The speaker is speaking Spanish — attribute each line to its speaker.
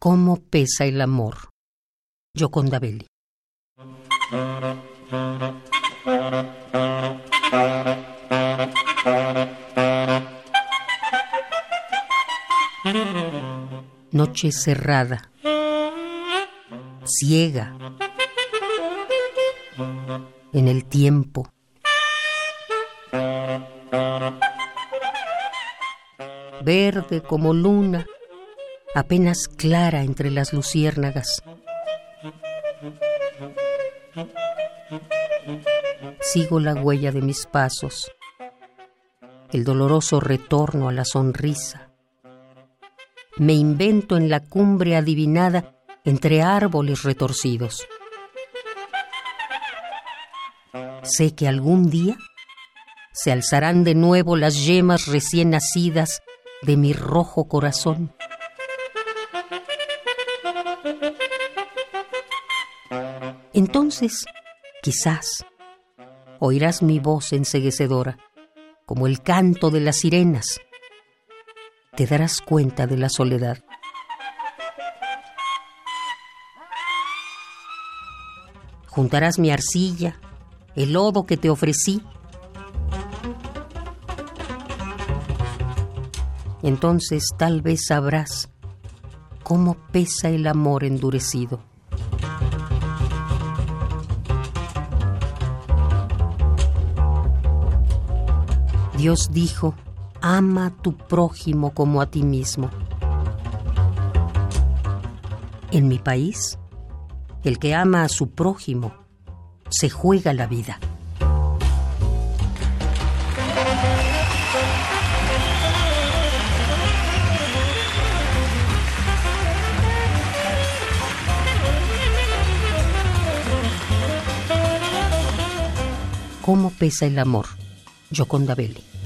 Speaker 1: cómo pesa el amor. Gioconda Belli. Noche cerrada, ciega, en el tiempo. Verde como luna, apenas clara entre las luciérnagas. Sigo la huella de mis pasos, el doloroso retorno a la sonrisa. Me invento en la cumbre adivinada entre árboles retorcidos. Sé que algún día se alzarán de nuevo las yemas recién nacidas de mi rojo corazón. Entonces, quizás, oirás mi voz enseguecedora, como el canto de las sirenas. Te darás cuenta de la soledad. Juntarás mi arcilla, el lodo que te ofrecí. Entonces tal vez sabrás cómo pesa el amor endurecido. Dios dijo, ama a tu prójimo como a ti mismo. En mi país, el que ama a su prójimo se juega la vida. ¿Cómo pesa el amor? Gioconda Belli.